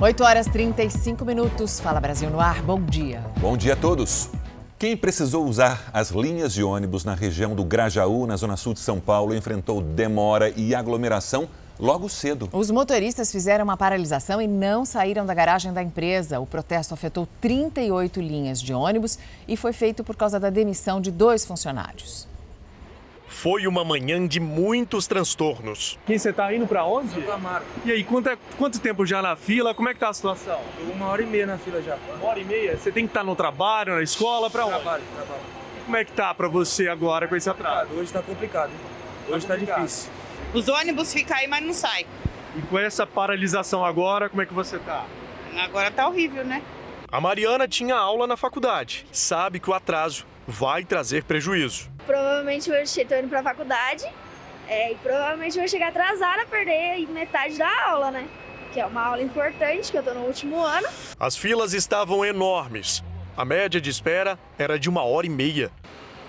8 horas 35 minutos. Fala Brasil no ar. Bom dia. Bom dia a todos. Quem precisou usar as linhas de ônibus na região do Grajaú, na zona sul de São Paulo, enfrentou demora e aglomeração logo cedo. Os motoristas fizeram uma paralisação e não saíram da garagem da empresa. O protesto afetou 38 linhas de ônibus e foi feito por causa da demissão de dois funcionários. Foi uma manhã de muitos transtornos. Quem você tá indo para onde? Santo Amaro. E aí, quanto, é, quanto tempo já na fila? Como é que tá a situação? Tô uma hora e meia na fila já. Uma hora e meia? Você tem que estar no trabalho, na escola, para onde? Trabalho, trabalho. Como é que tá para você agora com esse atraso? Hoje tá complicado. hein? Hoje tá, complicado. difícil. Os ônibus ficam aí, mas não sai. E com essa paralisação agora, como é que você tá? Agora tá horrível, né? A Mariana tinha aula na faculdade. Sabe que o atraso vai trazer prejuízo. Provavelmente hoje estou indo pra faculdade é, e provavelmente vou chegar atrasada, perder aí metade da aula, né? Que é uma aula importante, que eu tô no último ano. As filas estavam enormes. A média de espera era de uma hora e meia.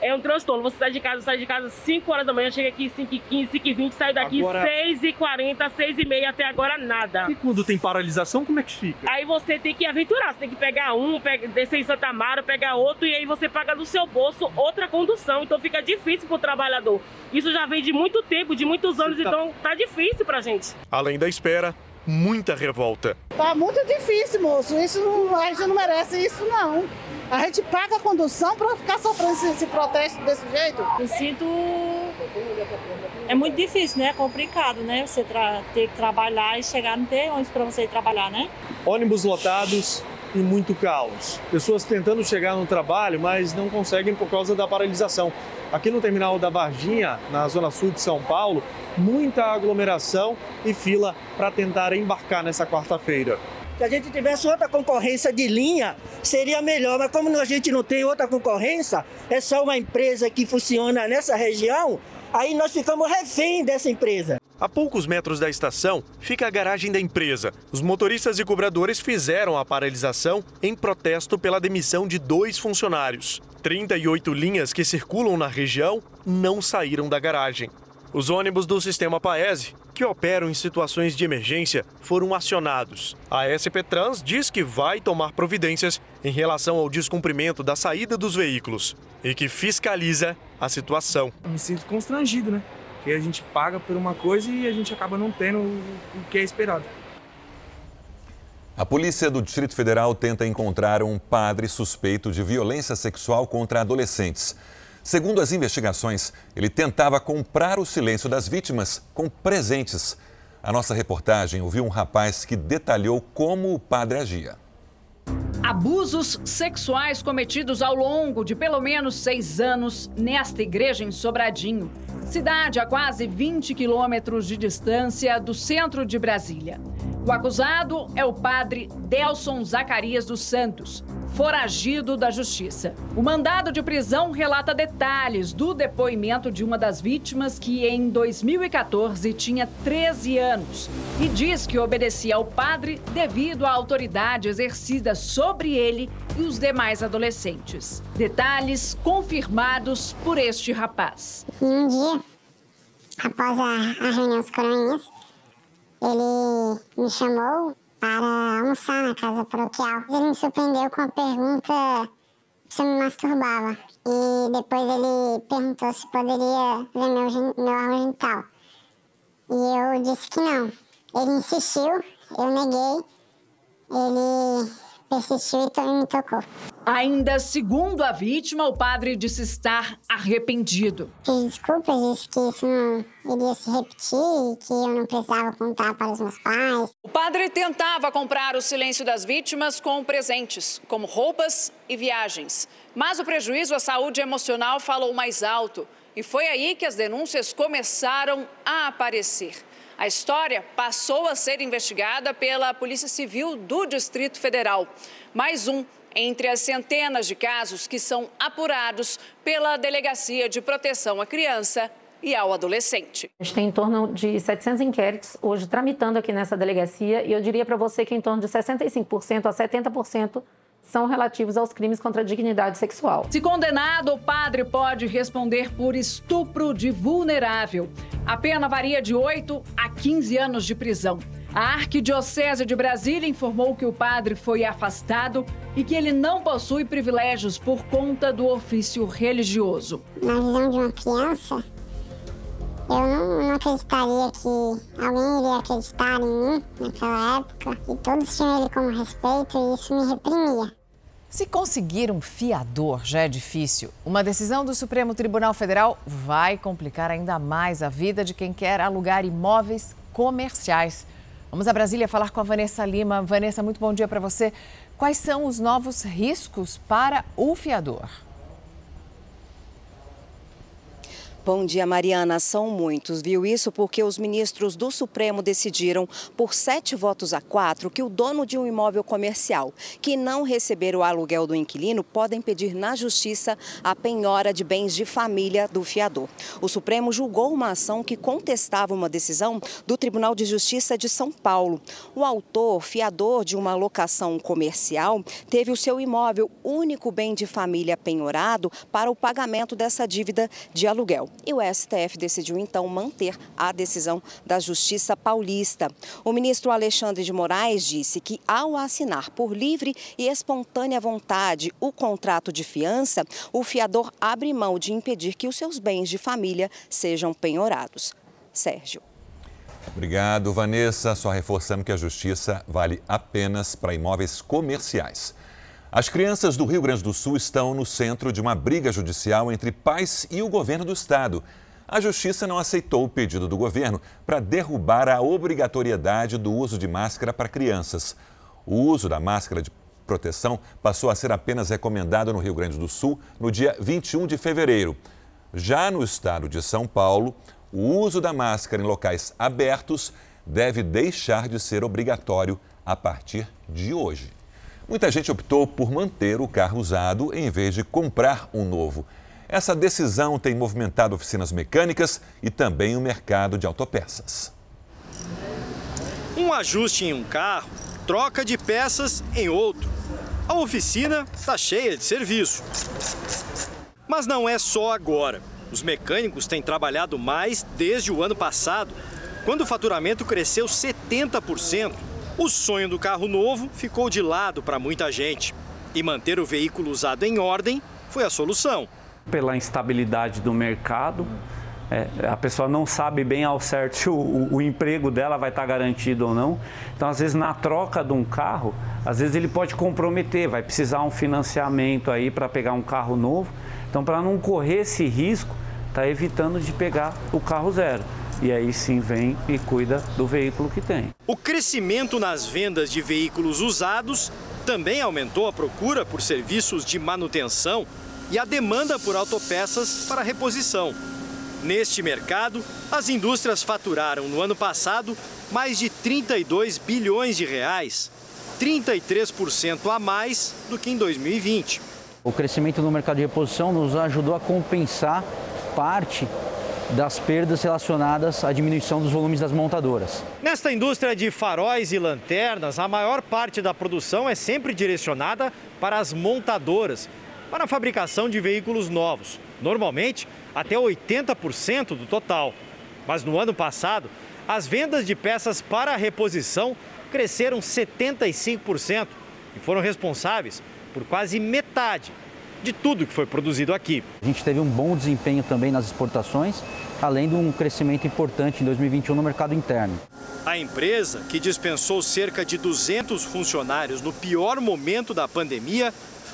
É um transtorno. Você sai de casa, sai de casa 5 horas da manhã, chega aqui 5 h 15 5 h 20 sai daqui Agora- 6 h 40 6 h 30 até agora nada. E quando tem paralisação, como é que fica? Aí você tem que aventurar, você tem que pegar um, pega, descer em Santa Amaro, pegar outro e aí você paga do seu bolso outra condução. Então fica difícil pro trabalhador. Isso já vem de muito tempo, de muitos anos, tá- então tá difícil pra gente. Além da espera, muita revolta. Tá muito difícil, moço. Isso não, a gente não merece isso, não. A gente paga a condução para ficar sofrendo esse, esse protesto desse jeito. Eu sinto. É muito difícil, né? É complicado, né? Você tra- ter que trabalhar e chegar, não ter ônibus para você ir trabalhar, né? Ônibus lotados e muito caos. Pessoas tentando chegar no trabalho, mas não conseguem por causa da paralisação. Aqui no terminal da Varginha, na zona sul de São Paulo, muita aglomeração e fila para tentar embarcar nessa quarta-feira. Se a gente tivesse outra concorrência de linha, seria melhor. Mas como a gente não tem outra concorrência, é só uma empresa que funciona nessa região, aí nós ficamos refém dessa empresa. A poucos metros da estação fica a garagem da empresa. Os motoristas e cobradores fizeram a paralisação em protesto pela demissão de dois funcionários. 38 linhas que circulam na região não saíram da garagem. Os ônibus do sistema Paese, que operam em situações de emergência, foram acionados. A SP Trans diz que vai tomar providências em relação ao descumprimento da saída dos veículos e que fiscaliza a situação. Eu me sinto constrangido, né? Porque a gente paga por uma coisa e a gente acaba não tendo o o que é esperado. A polícia do Distrito Federal tenta encontrar um padre suspeito de violência sexual contra adolescentes. Segundo as investigações, ele tentava comprar o silêncio das vítimas com presentes. A nossa reportagem ouviu um rapaz que detalhou como o padre agia. Abusos sexuais cometidos ao longo de pelo menos seis anos nesta igreja em Sobradinho, cidade a quase 20 quilômetros de distância do centro de Brasília. O acusado é o padre Delson Zacarias dos Santos, foragido da justiça. O mandado de prisão relata detalhes do depoimento de uma das vítimas que em 2014 tinha 13 anos e diz que obedecia ao padre devido à autoridade exercida sobre ele e os demais adolescentes. Detalhes confirmados por este rapaz. Um dia, após a, a reunião dos coroinhas, ele me chamou para almoçar na casa paroquial. Ele me surpreendeu com a pergunta se eu me masturbava. E depois ele perguntou se poderia ver meu, meu órgão. E eu disse que não. Ele insistiu, eu neguei. Ele persistiu e to- me tocou. Ainda segundo a vítima, o padre disse estar arrependido. Fiz desculpas, disse que isso não iria se repetir e que eu não precisava contar para os meus pais. O padre tentava comprar o silêncio das vítimas com presentes, como roupas e viagens. Mas o prejuízo à saúde emocional falou mais alto. E foi aí que as denúncias começaram a aparecer. A história passou a ser investigada pela Polícia Civil do Distrito Federal. Mais um entre as centenas de casos que são apurados pela Delegacia de Proteção à Criança e ao Adolescente. A gente tem em torno de 700 inquéritos hoje tramitando aqui nessa delegacia e eu diria para você que em torno de 65% a 70% são relativos aos crimes contra a dignidade sexual. Se condenado, o padre pode responder por estupro de vulnerável. A pena varia de 8 a 15 anos de prisão. A Arquidiocese de Brasília informou que o padre foi afastado e que ele não possui privilégios por conta do ofício religioso. Na visão de uma criança, eu não, não acreditaria que alguém iria acreditar em mim naquela época e todos tinham ele como respeito e isso me reprimia. Se conseguir um fiador já é difícil, uma decisão do Supremo Tribunal Federal vai complicar ainda mais a vida de quem quer alugar imóveis comerciais. Vamos a Brasília falar com a Vanessa Lima. Vanessa, muito bom dia para você. Quais são os novos riscos para o fiador? Bom dia, Mariana. São muitos, viu? Isso porque os ministros do Supremo decidiram, por sete votos a quatro, que o dono de um imóvel comercial que não receber o aluguel do inquilino podem pedir na justiça a penhora de bens de família do fiador. O Supremo julgou uma ação que contestava uma decisão do Tribunal de Justiça de São Paulo. O autor, fiador de uma locação comercial, teve o seu imóvel, único bem de família, penhorado para o pagamento dessa dívida de aluguel e o STF decidiu então manter a decisão da Justiça Paulista. O ministro Alexandre de Moraes disse que, ao assinar por livre e espontânea vontade o contrato de fiança, o fiador abre mão de impedir que os seus bens de família sejam penhorados. Sérgio. Obrigado, Vanessa. Só reforçando que a justiça vale apenas para imóveis comerciais. As crianças do Rio Grande do Sul estão no centro de uma briga judicial entre pais e o governo do estado. A justiça não aceitou o pedido do governo para derrubar a obrigatoriedade do uso de máscara para crianças. O uso da máscara de proteção passou a ser apenas recomendado no Rio Grande do Sul no dia 21 de fevereiro. Já no estado de São Paulo, o uso da máscara em locais abertos deve deixar de ser obrigatório a partir de hoje. Muita gente optou por manter o carro usado em vez de comprar um novo. Essa decisão tem movimentado oficinas mecânicas e também o mercado de autopeças. Um ajuste em um carro, troca de peças em outro. A oficina está cheia de serviço. Mas não é só agora. Os mecânicos têm trabalhado mais desde o ano passado, quando o faturamento cresceu 70%. O sonho do carro novo ficou de lado para muita gente. E manter o veículo usado em ordem foi a solução. Pela instabilidade do mercado, é, a pessoa não sabe bem ao certo se o, o, o, emprego dela vai estar garantido ou não. Então, às vezes, na troca de um carro, às vezes ele pode comprometer, vai precisar um financiamento aí para pegar um carro novo. Então, para não correr esse risco, está evitando de pegar o carro zero e aí sim vem e cuida do veículo que tem. O crescimento nas vendas de veículos usados também aumentou a procura por serviços de manutenção e a demanda por autopeças para reposição. Neste mercado, as indústrias faturaram no ano passado mais de 32 bilhões de reais, 33% a mais do que em 2020. O crescimento no mercado de reposição nos ajudou a compensar parte das perdas relacionadas à diminuição dos volumes das montadoras. Nesta indústria de faróis e lanternas, a maior parte da produção é sempre direcionada para as montadoras, para a fabricação de veículos novos, normalmente até 80% do total. Mas no ano passado, as vendas de peças para reposição cresceram 75% e foram responsáveis por quase metade de tudo que foi produzido aqui. A gente teve um bom desempenho também nas exportações, além de um crescimento importante em 2021 no mercado interno. A empresa, que dispensou cerca de 200 funcionários no pior momento da pandemia,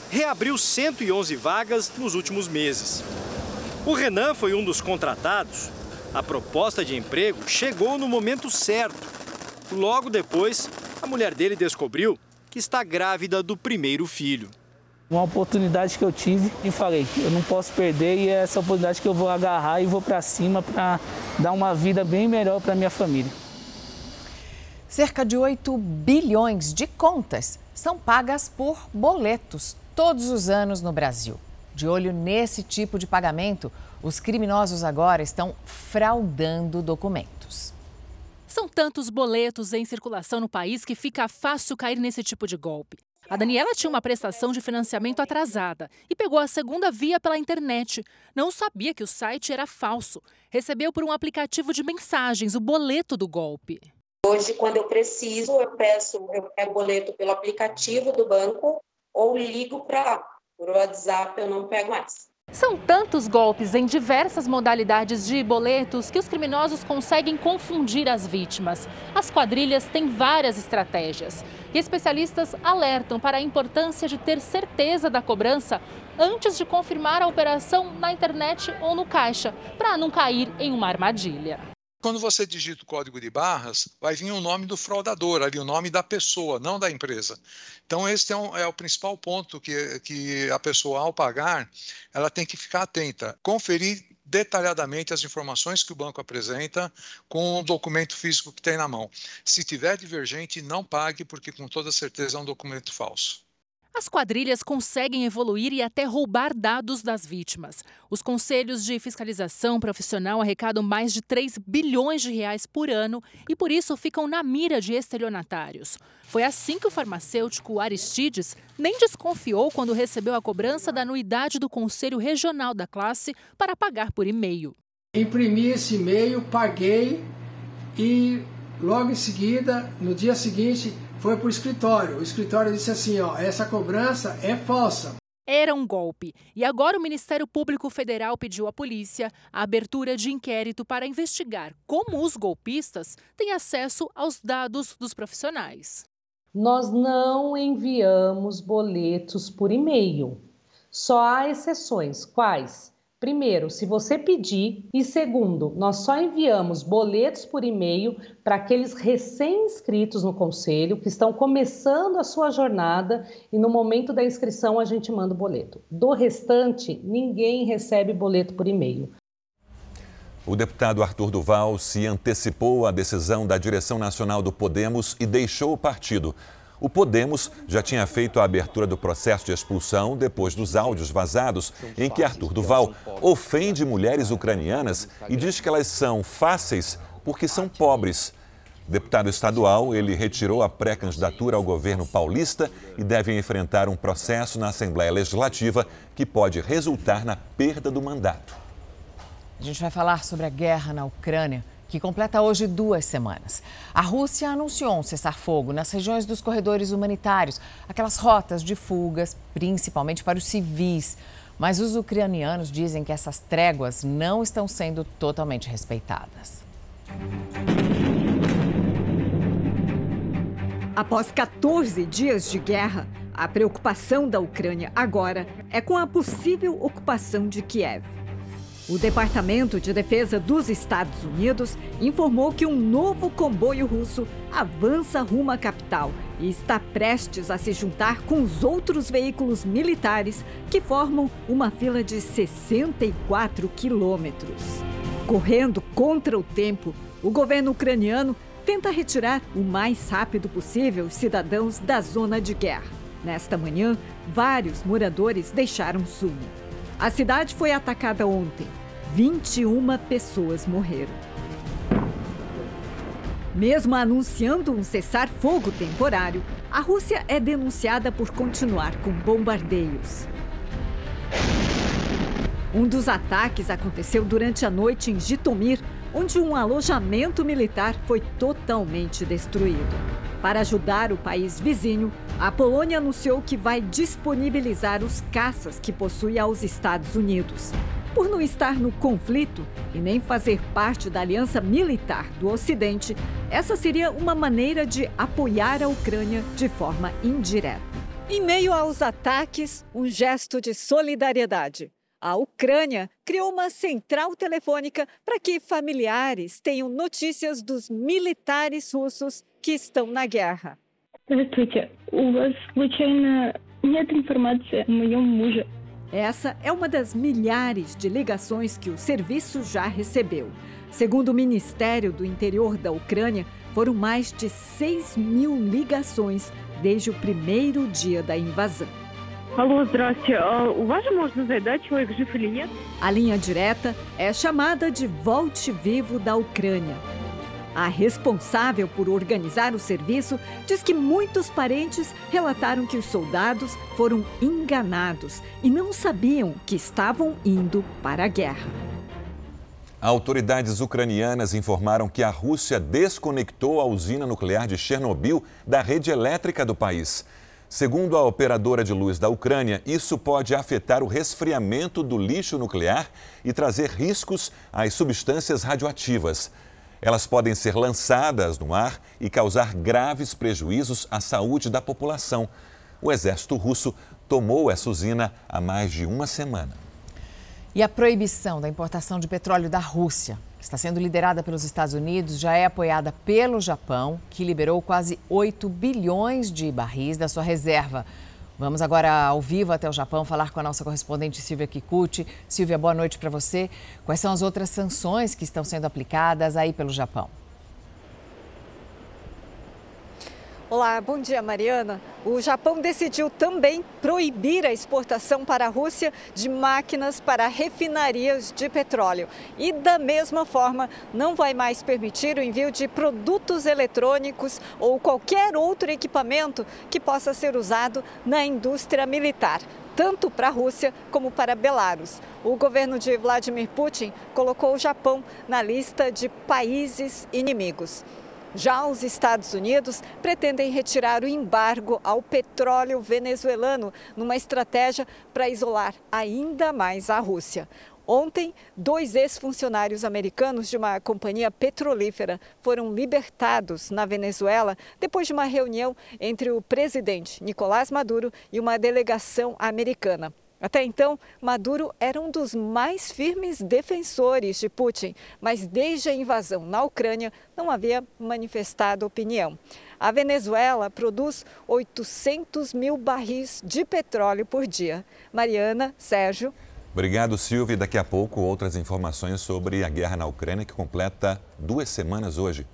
reabriu 111 vagas nos últimos meses. O Renan foi um dos contratados. A proposta de emprego chegou no momento certo. Logo depois, a mulher dele descobriu que está grávida do primeiro filho. Uma oportunidade que eu tive e falei, eu não posso perder e é essa oportunidade que eu vou agarrar e vou para cima para dar uma vida bem melhor para minha família. Cerca de 8 bilhões de contas são pagas por boletos todos os anos no Brasil. De olho nesse tipo de pagamento, os criminosos agora estão fraudando documentos. São tantos boletos em circulação no país que fica fácil cair nesse tipo de golpe. A Daniela tinha uma prestação de financiamento atrasada e pegou a segunda via pela internet. Não sabia que o site era falso. Recebeu por um aplicativo de mensagens o boleto do golpe. Hoje, quando eu preciso, eu peço, eu pego boleto pelo aplicativo do banco ou ligo para. Por WhatsApp eu não pego mais. São tantos golpes em diversas modalidades de boletos que os criminosos conseguem confundir as vítimas. As quadrilhas têm várias estratégias e especialistas alertam para a importância de ter certeza da cobrança antes de confirmar a operação na internet ou no caixa, para não cair em uma armadilha. Quando você digita o código de barras, vai vir o nome do fraudador, ali o nome da pessoa, não da empresa. Então, esse é, um, é, o principal ponto que, que a pessoa, ao pagar, ela tem que ficar atenta, conferir detalhadamente as informações que o banco apresenta com o documento físico que tem na mão. Se tiver divergente, não pague, porque com toda certeza é um documento falso. As quadrilhas conseguem evoluir e até roubar dados das vítimas. Os conselhos de fiscalização profissional arrecadam mais de 3 bilhões de reais por ano e por isso ficam na mira de estelionatários. Foi assim que o farmacêutico Aristides nem desconfiou quando recebeu a cobrança da anuidade do Conselho Regional da classe para pagar por e-mail. Imprimi esse e-mail, paguei e logo em seguida, no dia seguinte, foi para o escritório. O escritório disse assim: ó, essa cobrança é falsa. Era um golpe. E agora o Ministério Público Federal pediu à polícia a abertura de inquérito para investigar como os golpistas têm acesso aos dados dos profissionais. Nós não enviamos boletos por e-mail. Só há exceções. Quais? Primeiro, se você pedir, e segundo, nós só enviamos boletos por e-mail para aqueles recém-inscritos no conselho que estão começando a sua jornada e no momento da inscrição a gente manda o boleto. Do restante, ninguém recebe boleto por e-mail. O deputado Arthur Duval se antecipou à decisão da direção nacional do Podemos e deixou o partido. O Podemos já tinha feito a abertura do processo de expulsão depois dos áudios vazados em que Arthur Duval ofende mulheres ucranianas e diz que elas são fáceis porque são pobres. Deputado estadual, ele retirou a pré-candidatura ao governo paulista e deve enfrentar um processo na Assembleia Legislativa que pode resultar na perda do mandato. A gente vai falar sobre a guerra na Ucrânia que completa hoje duas semanas. A Rússia anunciou um cessar-fogo nas regiões dos corredores humanitários, aquelas rotas de fugas, principalmente para os civis. Mas os ucranianos dizem que essas tréguas não estão sendo totalmente respeitadas. Após 14 dias de guerra, a preocupação da Ucrânia agora é com a possível ocupação de Kiev. O Departamento de Defesa dos Estados Unidos informou que um novo comboio russo avança rumo à capital e está prestes a se juntar com os outros veículos militares que formam uma fila de 64 quilômetros. Correndo contra o tempo, o governo ucraniano tenta retirar o mais rápido possível os cidadãos da zona de guerra. Nesta manhã, vários moradores deixaram Sumi. A cidade foi atacada ontem. 21 pessoas morreram. Mesmo anunciando um cessar-fogo temporário, a Rússia é denunciada por continuar com bombardeios. Um dos ataques aconteceu durante a noite em Jitomir, onde um alojamento militar foi totalmente destruído. Para ajudar o país vizinho, a Polônia anunciou que vai disponibilizar os caças que possui aos Estados Unidos. Por não estar no conflito e nem fazer parte da aliança militar do Ocidente, essa seria uma maneira de apoiar a Ucrânia de forma indireta. Em meio aos ataques, um gesto de solidariedade. A Ucrânia criou uma central telefônica para que familiares tenham notícias dos militares russos que estão na guerra. Essa é uma das milhares de ligações que o serviço já recebeu. Segundo o Ministério do Interior da Ucrânia, foram mais de 6 mil ligações desde o primeiro dia da invasão. Алло, здрасте. У вас же можно задать, человек жив или нет? A linha direta é chamada de Volte Vivo da Ucrânia. A responsável por organizar o serviço diz que muitos parentes relataram que os soldados foram enganados e não sabiam que estavam indo para a guerra. Autoridades ucranianas informaram que a Rússia desconectou a usina nuclear de Chernobyl da rede elétrica do país. Segundo a operadora de luz da Ucrânia, isso pode afetar o resfriamento do lixo nuclear e trazer riscos às substâncias radioativas. Elas podem ser lançadas no ar e causar graves prejuízos à saúde da população. O exército russo tomou essa usina há mais de uma semana. E a proibição da importação de petróleo da Rússia, que está sendo liderada pelos Estados Unidos, já é apoiada pelo Japão, que liberou quase 8 bilhões de barris da sua reserva. Vamos agora ao vivo até o Japão falar com a nossa correspondente Silvia Kikuchi. Silvia, boa noite para você. Quais são as outras sanções que estão sendo aplicadas aí pelo Japão? Olá, bom dia, Mariana. O Japão decidiu também proibir a exportação para a Rússia de máquinas para refinarias de petróleo. E, da mesma forma, não vai mais permitir o envio de produtos eletrônicos ou qualquer outro equipamento que possa ser usado na indústria militar tanto para a Rússia como para Belarus. O governo de Vladimir Putin colocou o Japão na lista de países inimigos. Já os Estados Unidos pretendem retirar o embargo ao petróleo venezuelano numa estratégia para isolar ainda mais a Rússia. Ontem, dois ex-funcionários americanos de uma companhia petrolífera foram libertados na Venezuela depois de uma reunião entre o presidente Nicolás Maduro e uma delegação americana. Até então, Maduro era um dos mais firmes defensores de Putin, mas desde a invasão na Ucrânia não havia manifestado opinião. A Venezuela produz 800 mil barris de petróleo por dia. Mariana, Sérgio. Obrigado, Silvia. Daqui a pouco, outras informações sobre a guerra na Ucrânia, que completa duas semanas hoje.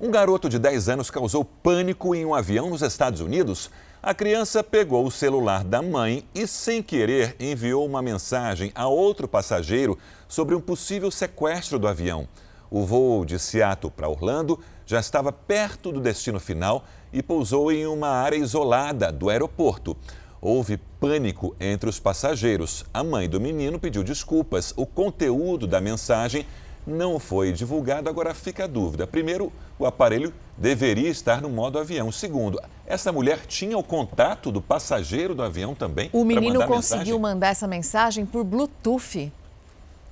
Um garoto de 10 anos causou pânico em um avião nos Estados Unidos a criança pegou o celular da mãe e, sem querer, enviou uma mensagem a outro passageiro sobre um possível sequestro do avião. O voo de Seattle para Orlando já estava perto do destino final e pousou em uma área isolada do aeroporto. Houve pânico entre os passageiros. A mãe do menino pediu desculpas. O conteúdo da mensagem não foi divulgado. Agora fica a dúvida. Primeiro, o aparelho deveria estar no modo avião. Segundo, essa mulher tinha o contato do passageiro do avião também? O menino conseguiu mensagem? mandar essa mensagem por Bluetooth.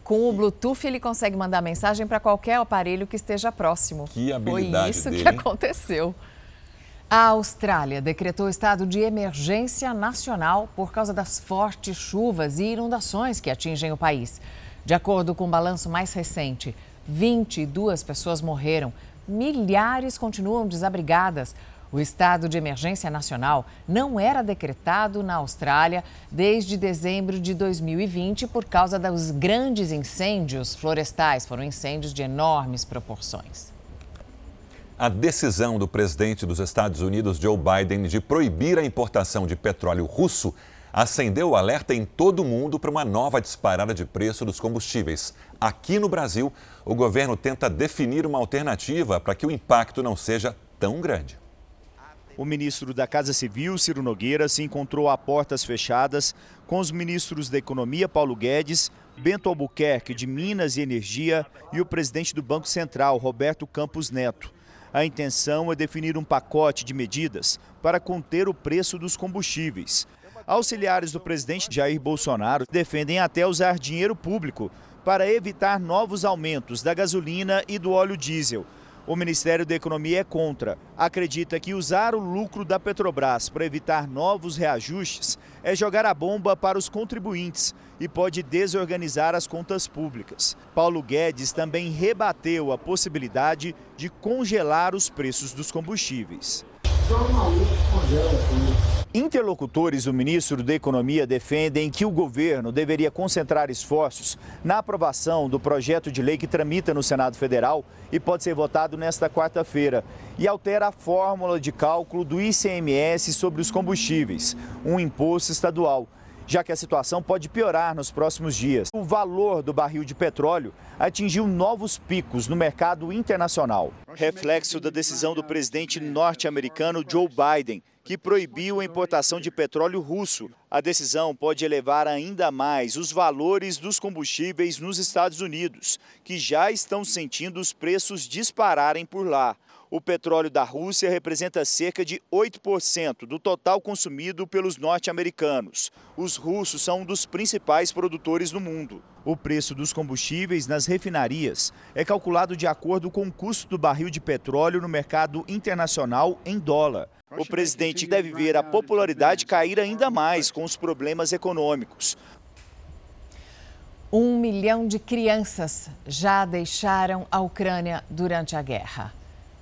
Com o Bluetooth, ele consegue mandar mensagem para qualquer aparelho que esteja próximo. Que habilidade Foi isso dele, que aconteceu. A Austrália decretou estado de emergência nacional por causa das fortes chuvas e inundações que atingem o país. De acordo com o um balanço mais recente, 22 pessoas morreram, milhares continuam desabrigadas. O estado de emergência nacional não era decretado na Austrália desde dezembro de 2020 por causa dos grandes incêndios florestais. Foram incêndios de enormes proporções. A decisão do presidente dos Estados Unidos, Joe Biden, de proibir a importação de petróleo russo acendeu o alerta em todo o mundo para uma nova disparada de preço dos combustíveis. Aqui no Brasil, o governo tenta definir uma alternativa para que o impacto não seja tão grande. O ministro da Casa Civil, Ciro Nogueira, se encontrou a portas fechadas com os ministros da Economia, Paulo Guedes, Bento Albuquerque, de Minas e Energia, e o presidente do Banco Central, Roberto Campos Neto. A intenção é definir um pacote de medidas para conter o preço dos combustíveis. Auxiliares do presidente Jair Bolsonaro defendem até usar dinheiro público para evitar novos aumentos da gasolina e do óleo diesel. O Ministério da Economia é contra. Acredita que usar o lucro da Petrobras para evitar novos reajustes é jogar a bomba para os contribuintes e pode desorganizar as contas públicas. Paulo Guedes também rebateu a possibilidade de congelar os preços dos combustíveis. Interlocutores do ministro da Economia defendem que o governo deveria concentrar esforços na aprovação do projeto de lei que tramita no Senado Federal e pode ser votado nesta quarta-feira e altera a fórmula de cálculo do ICMS sobre os combustíveis, um imposto estadual. já que a situação pode piorar nos próximos dias. O valor do barril de petróleo atingiu novos picos no mercado internacional, reflexo da decisão do presidente norte-americano Joe Biden, que proibiu a importação de petróleo russo. A decisão pode elevar ainda mais os valores dos combustíveis nos Estados Unidos, que já estão sentindo os preços dispararem por lá. O petróleo da Rússia representa cerca de 8% do total consumido pelos norte-americanos. Os russos são um dos principais produtores do mundo. O preço dos combustíveis nas refinarias é calculado de acordo com o custo do barril de petróleo no mercado internacional em dólar. O presidente deve ver a popularidade cair ainda mais com os problemas econômicos. Um milhão de crianças já deixaram a Ucrânia durante a guerra.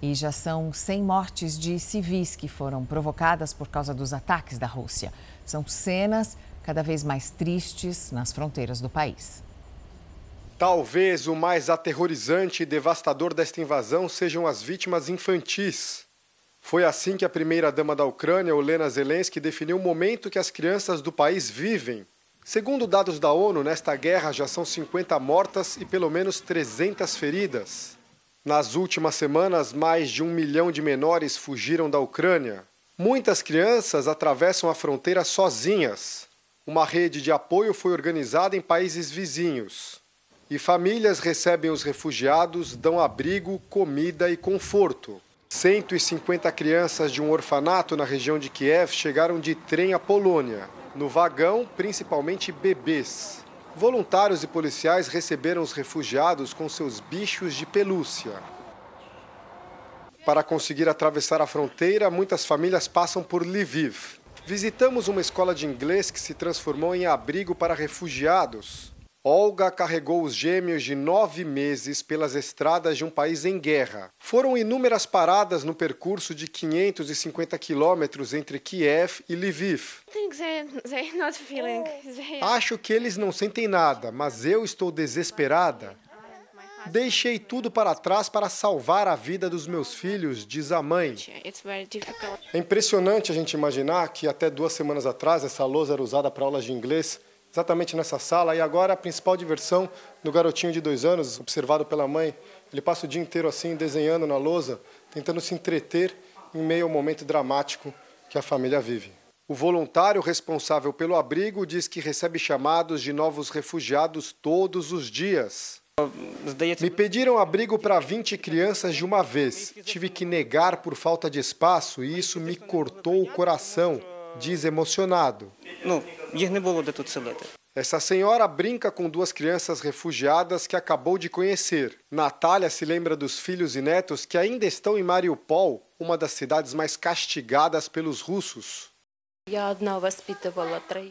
E já são 100 mortes de civis que foram provocadas por causa dos ataques da Rússia. São cenas cada vez mais tristes nas fronteiras do país. Talvez o mais aterrorizante e devastador desta invasão sejam as vítimas infantis. Foi assim que a primeira-dama da Ucrânia, Olena Zelensky, definiu o momento que as crianças do país vivem. Segundo dados da ONU, nesta guerra já são 50 mortas e pelo menos 300 feridas. Nas últimas semanas, mais de um milhão de menores fugiram da Ucrânia. Muitas crianças atravessam a fronteira sozinhas. Uma rede de apoio foi organizada em países vizinhos. E famílias recebem os refugiados, dão abrigo, comida e conforto. 150 crianças de um orfanato na região de Kiev chegaram de trem à Polônia. No vagão, principalmente bebês. Voluntários e policiais receberam os refugiados com seus bichos de pelúcia. Para conseguir atravessar a fronteira, muitas famílias passam por Lviv. Visitamos uma escola de inglês que se transformou em abrigo para refugiados. Olga carregou os gêmeos de nove meses pelas estradas de um país em guerra. Foram inúmeras paradas no percurso de 550 quilômetros entre Kiev e Lviv. Acho que eles não sentem nada, mas eu estou desesperada. Deixei tudo para trás para salvar a vida dos meus filhos, diz a mãe. É impressionante a gente imaginar que até duas semanas atrás essa lousa era usada para aulas de inglês exatamente nessa sala. E agora a principal diversão do garotinho de dois anos, observado pela mãe, ele passa o dia inteiro assim, desenhando na lousa, tentando se entreter em meio ao momento dramático que a família vive. O voluntário responsável pelo abrigo diz que recebe chamados de novos refugiados todos os dias. Me pediram abrigo para 20 crianças de uma vez. Tive que negar por falta de espaço e isso me cortou o coração, diz emocionado. Essa senhora brinca com duas crianças refugiadas que acabou de conhecer. Natália se lembra dos filhos e netos que ainda estão em Mariupol, uma das cidades mais castigadas pelos russos.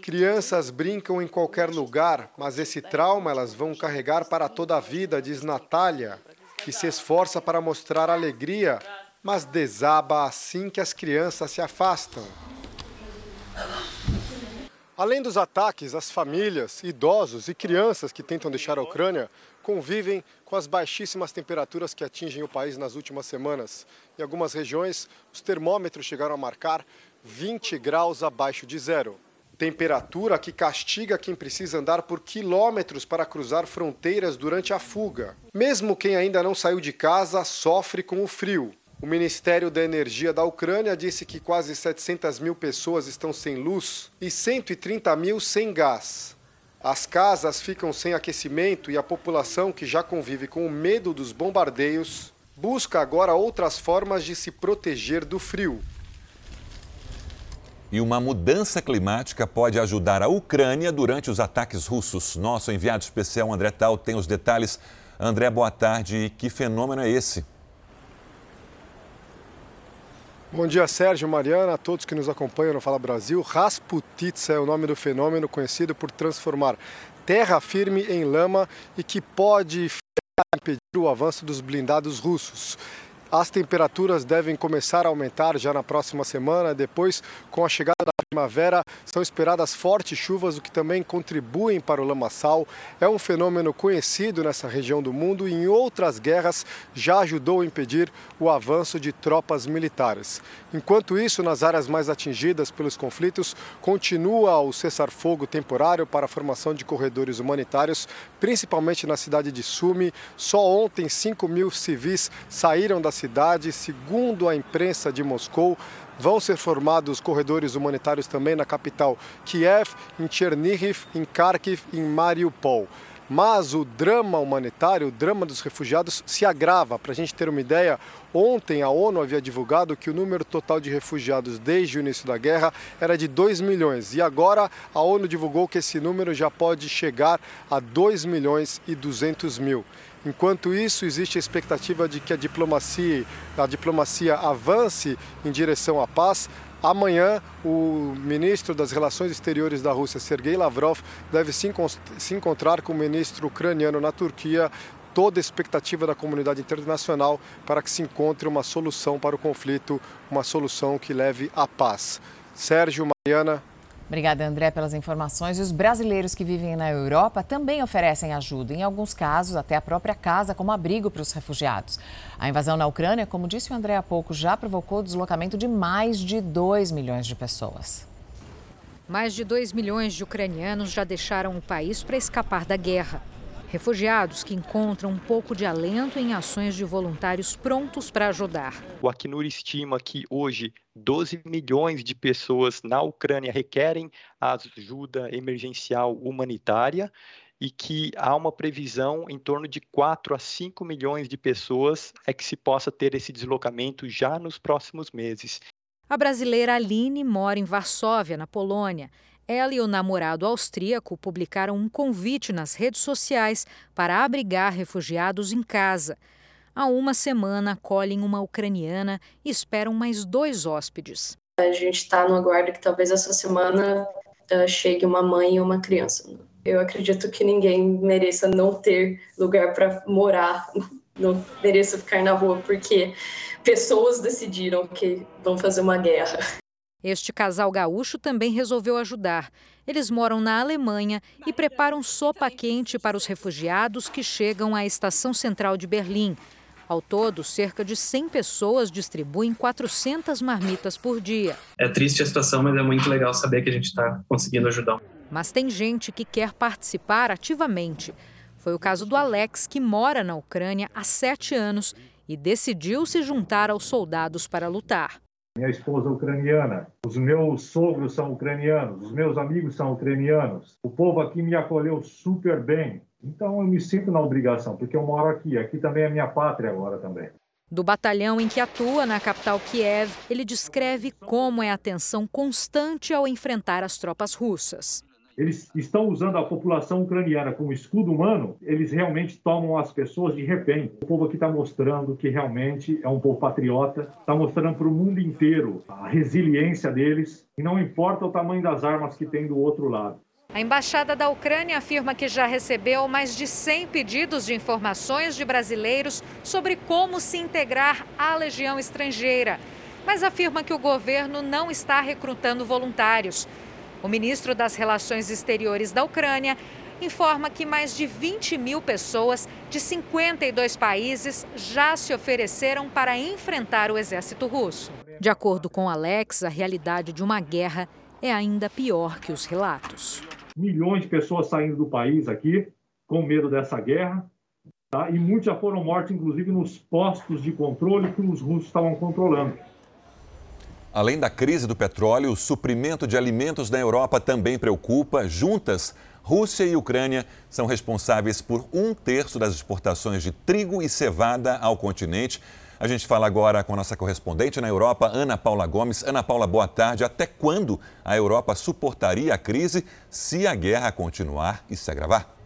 Crianças brincam em qualquer lugar, mas esse trauma elas vão carregar para toda a vida, diz Natália, que se esforça para mostrar alegria, mas desaba assim que as crianças se afastam. Além dos ataques, as famílias, idosos e crianças que tentam deixar a Ucrânia convivem com as baixíssimas temperaturas que atingem o país nas últimas semanas. Em algumas regiões, os termômetros chegaram a marcar 20 graus abaixo de zero. Temperatura que castiga quem precisa andar por quilômetros para cruzar fronteiras durante a fuga. Mesmo quem ainda não saiu de casa sofre com o frio. O Ministério da Energia da Ucrânia disse que quase 700 mil pessoas estão sem luz e 130 mil sem gás. As casas ficam sem aquecimento e a população, que já convive com o medo dos bombardeios, busca agora outras formas de se proteger do frio. E uma mudança climática pode ajudar a Ucrânia durante os ataques russos. Nosso enviado especial André Tal tem os detalhes. André, boa tarde. Que fenômeno é esse? Bom dia, Sérgio, Mariana, a todos que nos acompanham no Fala Brasil. Rasputitsa é o nome do fenômeno conhecido por transformar terra firme em lama e que pode impedir o avanço dos blindados russos. As temperaturas devem começar a aumentar já na próxima semana, depois, com a chegada da primavera são esperadas fortes chuvas, o que também contribuem para o lamaçal. É um fenômeno conhecido nessa região do mundo e em outras guerras já ajudou a impedir o avanço de tropas militares. Enquanto isso, nas áreas mais atingidas pelos conflitos, continua o cessar-fogo temporário para a formação de corredores humanitários, principalmente na cidade de Sumi. Só ontem, 5 mil civis saíram da cidade, segundo a imprensa de Moscou. Vão ser formados corredores humanitários também na capital Kiev, em Chernihiv, em Kharkiv e em Mariupol. Mas o drama humanitário, o drama dos refugiados, se agrava. Para a gente ter uma ideia, ontem a ONU havia divulgado que o número total de refugiados desde o início da guerra era de 2 milhões. E agora a ONU divulgou que esse número já pode chegar a 2 milhões e 200 mil. Enquanto isso, existe a expectativa de que a diplomacia, a diplomacia avance em direção à paz. Amanhã, o ministro das Relações Exteriores da Rússia, Sergei Lavrov, deve se, se encontrar com o ministro ucraniano na Turquia. Toda a expectativa da comunidade internacional para que se encontre uma solução para o conflito, uma solução que leve à paz. Sérgio, Mariana. Obrigada, André, pelas informações. E os brasileiros que vivem na Europa também oferecem ajuda, em alguns casos, até a própria casa como abrigo para os refugiados. A invasão na Ucrânia, como disse o André há pouco, já provocou o deslocamento de mais de 2 milhões de pessoas. Mais de 2 milhões de ucranianos já deixaram o país para escapar da guerra. Refugiados que encontram um pouco de alento em ações de voluntários prontos para ajudar. O Acnur estima que hoje 12 milhões de pessoas na Ucrânia requerem ajuda emergencial humanitária e que há uma previsão em torno de 4 a 5 milhões de pessoas é que se possa ter esse deslocamento já nos próximos meses. A brasileira Aline mora em Varsóvia, na Polônia. Ela e o namorado austríaco publicaram um convite nas redes sociais para abrigar refugiados em casa. Há uma semana acolhem uma ucraniana e esperam mais dois hóspedes. A gente está no aguardo que talvez essa semana uh, chegue uma mãe e uma criança. Eu acredito que ninguém mereça não ter lugar para morar, não mereça ficar na rua, porque pessoas decidiram que vão fazer uma guerra. Este casal gaúcho também resolveu ajudar. Eles moram na Alemanha e preparam sopa quente para os refugiados que chegam à estação central de Berlim. Ao todo, cerca de 100 pessoas distribuem 400 marmitas por dia. É triste a situação, mas é muito legal saber que a gente está conseguindo ajudar. Mas tem gente que quer participar ativamente. Foi o caso do Alex, que mora na Ucrânia há sete anos e decidiu se juntar aos soldados para lutar minha esposa é ucraniana, os meus sogros são ucranianos, os meus amigos são ucranianos. O povo aqui me acolheu super bem. Então eu me sinto na obrigação, porque eu moro aqui, aqui também é minha pátria agora também. Do batalhão em que atua na capital Kiev, ele descreve como é a tensão constante ao enfrentar as tropas russas eles estão usando a população ucraniana como escudo humano, eles realmente tomam as pessoas de refém. O povo aqui está mostrando que realmente é um povo patriota, está mostrando para o mundo inteiro a resiliência deles, e não importa o tamanho das armas que tem do outro lado. A embaixada da Ucrânia afirma que já recebeu mais de 100 pedidos de informações de brasileiros sobre como se integrar à legião estrangeira, mas afirma que o governo não está recrutando voluntários. O ministro das Relações Exteriores da Ucrânia informa que mais de 20 mil pessoas de 52 países já se ofereceram para enfrentar o exército russo. De acordo com Alex, a realidade de uma guerra é ainda pior que os relatos. Milhões de pessoas saindo do país aqui com medo dessa guerra, tá? e muitos já foram mortos, inclusive nos postos de controle que os russos estavam controlando. Além da crise do petróleo, o suprimento de alimentos na Europa também preocupa. Juntas, Rússia e Ucrânia são responsáveis por um terço das exportações de trigo e cevada ao continente. A gente fala agora com a nossa correspondente na Europa, Ana Paula Gomes. Ana Paula, boa tarde. Até quando a Europa suportaria a crise se a guerra continuar e se agravar?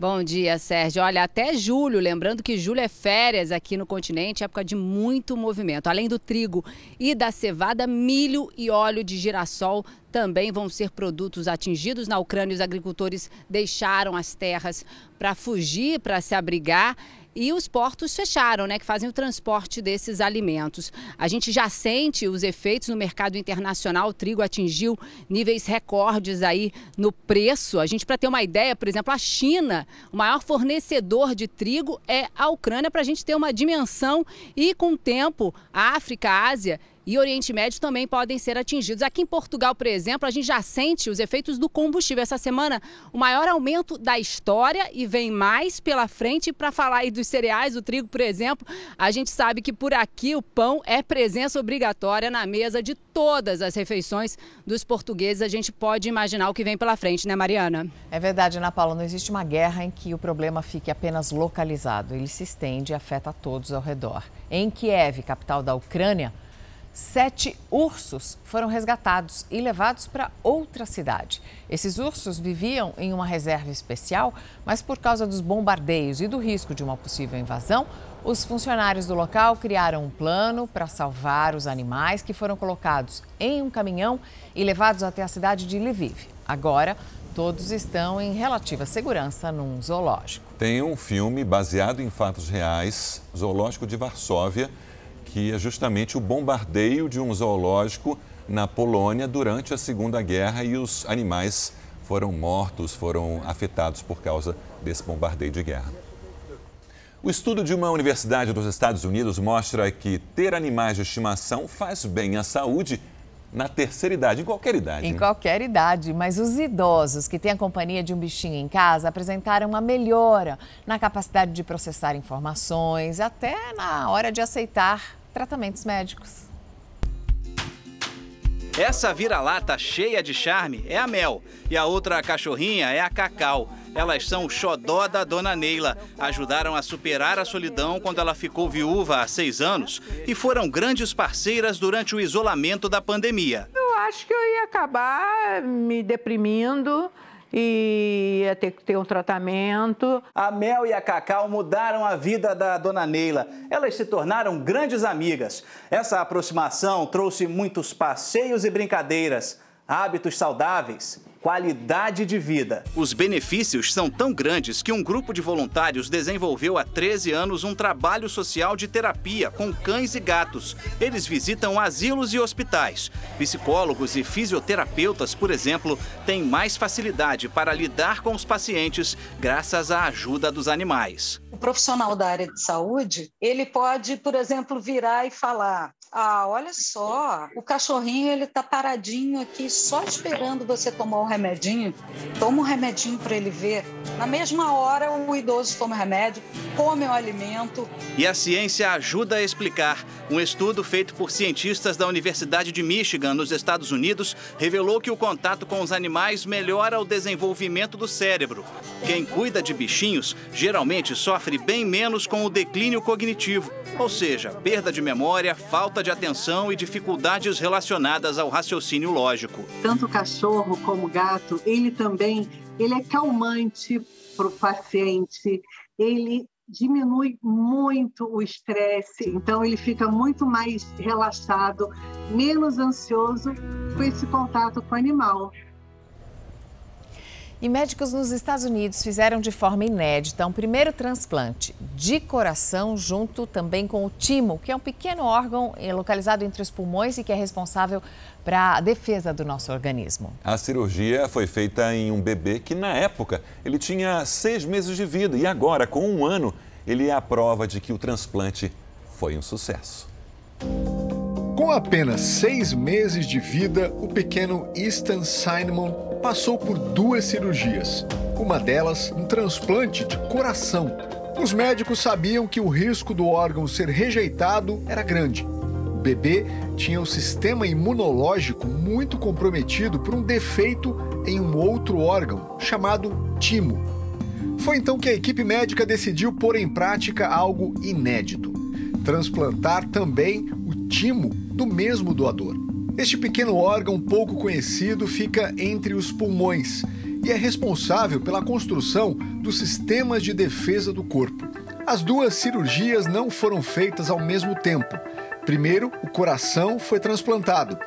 Bom dia, Sérgio. Olha, até julho, lembrando que julho é férias aqui no continente, época de muito movimento. Além do trigo e da cevada, milho e óleo de girassol também vão ser produtos atingidos. Na Ucrânia, os agricultores deixaram as terras para fugir, para se abrigar e os portos fecharam, né, que fazem o transporte desses alimentos. A gente já sente os efeitos no mercado internacional. O trigo atingiu níveis recordes aí no preço. A gente, para ter uma ideia, por exemplo, a China, o maior fornecedor de trigo é a Ucrânia, para a gente ter uma dimensão. E com o tempo, a África, a Ásia e Oriente Médio também podem ser atingidos. Aqui em Portugal, por exemplo, a gente já sente os efeitos do combustível. Essa semana, o maior aumento da história e vem mais pela frente. Para falar aí dos cereais, o trigo, por exemplo, a gente sabe que por aqui o pão é presença obrigatória na mesa de todas as refeições dos portugueses. A gente pode imaginar o que vem pela frente, né, Mariana? É verdade, Ana Paula. Não existe uma guerra em que o problema fique apenas localizado. Ele se estende e afeta a todos ao redor. Em Kiev, capital da Ucrânia, sete ursos foram resgatados e levados para outra cidade. Esses ursos viviam em uma reserva especial, mas por causa dos bombardeios e do risco de uma possível invasão, os funcionários do local criaram um plano para salvar os animais que foram colocados em um caminhão e levados até a cidade de Lviv. Agora, todos estão em relativa segurança num zoológico. Tem um filme baseado em fatos reais, Zoológico de Varsóvia que é justamente o bombardeio de um zoológico na Polônia durante a Segunda Guerra e os animais foram mortos, foram afetados por causa desse bombardeio de guerra. O estudo de uma universidade dos Estados Unidos mostra que ter animais de estimação faz bem à saúde na terceira idade, em qualquer idade. Em né? qualquer idade, mas os idosos que têm a companhia de um bichinho em casa apresentaram uma melhora na capacidade de processar informações, até na hora de aceitar tratamentos médicos. Essa vira-lata cheia de charme é a Mel e a outra cachorrinha é a Cacau. Elas são o xodó da dona Neila. Ajudaram a superar a solidão quando ela ficou viúva há seis anos e foram grandes parceiras durante o isolamento da pandemia. Eu acho que eu ia acabar me deprimindo e ia ter que ter um tratamento. A Mel e a Cacau mudaram a vida da dona Neila. Elas se tornaram grandes amigas. Essa aproximação trouxe muitos passeios e brincadeiras, hábitos saudáveis qualidade de vida. Os benefícios são tão grandes que um grupo de voluntários desenvolveu há 13 anos um trabalho social de terapia com cães e gatos. Eles visitam asilos e hospitais. Psicólogos e fisioterapeutas, por exemplo, têm mais facilidade para lidar com os pacientes graças à ajuda dos animais. O profissional da área de saúde, ele pode, por exemplo, virar e falar: ah, olha só, o cachorrinho ele tá paradinho aqui só esperando você tomar remedinho. Toma o remedinho para ele ver. Na mesma hora, o idoso toma o remédio, come o alimento. E a ciência ajuda a explicar. Um estudo feito por cientistas da Universidade de Michigan, nos Estados Unidos, revelou que o contato com os animais melhora o desenvolvimento do cérebro. Quem cuida de bichinhos geralmente sofre bem menos com o declínio cognitivo, ou seja, perda de memória, falta de atenção e dificuldades relacionadas ao raciocínio lógico. Tanto o cachorro como o gato, ele também ele é calmante para o paciente, ele diminui muito o estresse, então ele fica muito mais relaxado, menos ansioso com esse contato com o animal. E médicos nos Estados Unidos fizeram de forma inédita um primeiro transplante de coração, junto também com o timo, que é um pequeno órgão localizado entre os pulmões e que é responsável para a defesa do nosso organismo. A cirurgia foi feita em um bebê que, na época, ele tinha seis meses de vida e agora, com um ano, ele é a prova de que o transplante foi um sucesso. Com apenas seis meses de vida, o pequeno Easton Simon passou por duas cirurgias. Uma delas, um transplante de coração. Os médicos sabiam que o risco do órgão ser rejeitado era grande. O bebê tinha o sistema imunológico muito comprometido por um defeito em um outro órgão, chamado timo. Foi então que a equipe médica decidiu pôr em prática algo inédito: transplantar também o timo do mesmo doador. Este pequeno órgão pouco conhecido fica entre os pulmões e é responsável pela construção dos sistemas de defesa do corpo. As duas cirurgias não foram feitas ao mesmo tempo. Primeiro, o coração foi transplantado.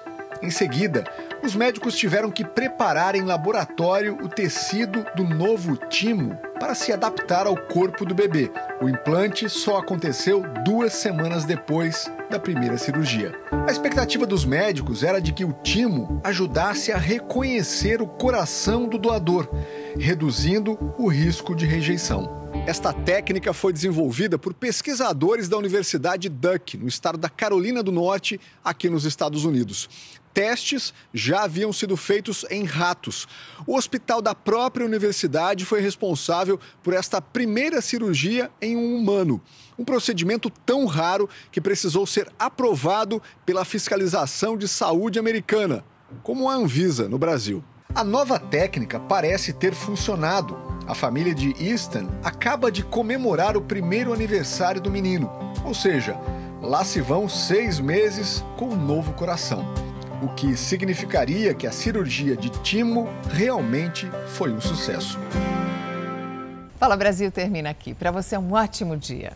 Em seguida, Os médicos tiveram que preparar em laboratório o tecido do novo timo para se adaptar ao corpo do bebê. O implante só aconteceu duas semanas depois da primeira cirurgia. A expectativa dos médicos era de que o timo ajudasse a reconhecer o coração do doador, reduzindo o risco de rejeição. Esta técnica foi desenvolvida por pesquisadores da Universidade Duck, no estado da Carolina do Norte, aqui nos Estados Unidos. Testes já haviam sido feitos em ratos. O hospital da própria universidade foi responsável por esta primeira cirurgia em um humano. Um procedimento tão raro que precisou ser aprovado pela fiscalização de saúde americana, como a Anvisa no Brasil. A nova técnica parece ter funcionado. A família de Easton acaba de comemorar o primeiro aniversário do menino, ou seja, lá se vão seis meses com um novo coração o que significaria que a cirurgia de Timo realmente foi um sucesso. Fala Brasil termina aqui. Para você, um ótimo dia.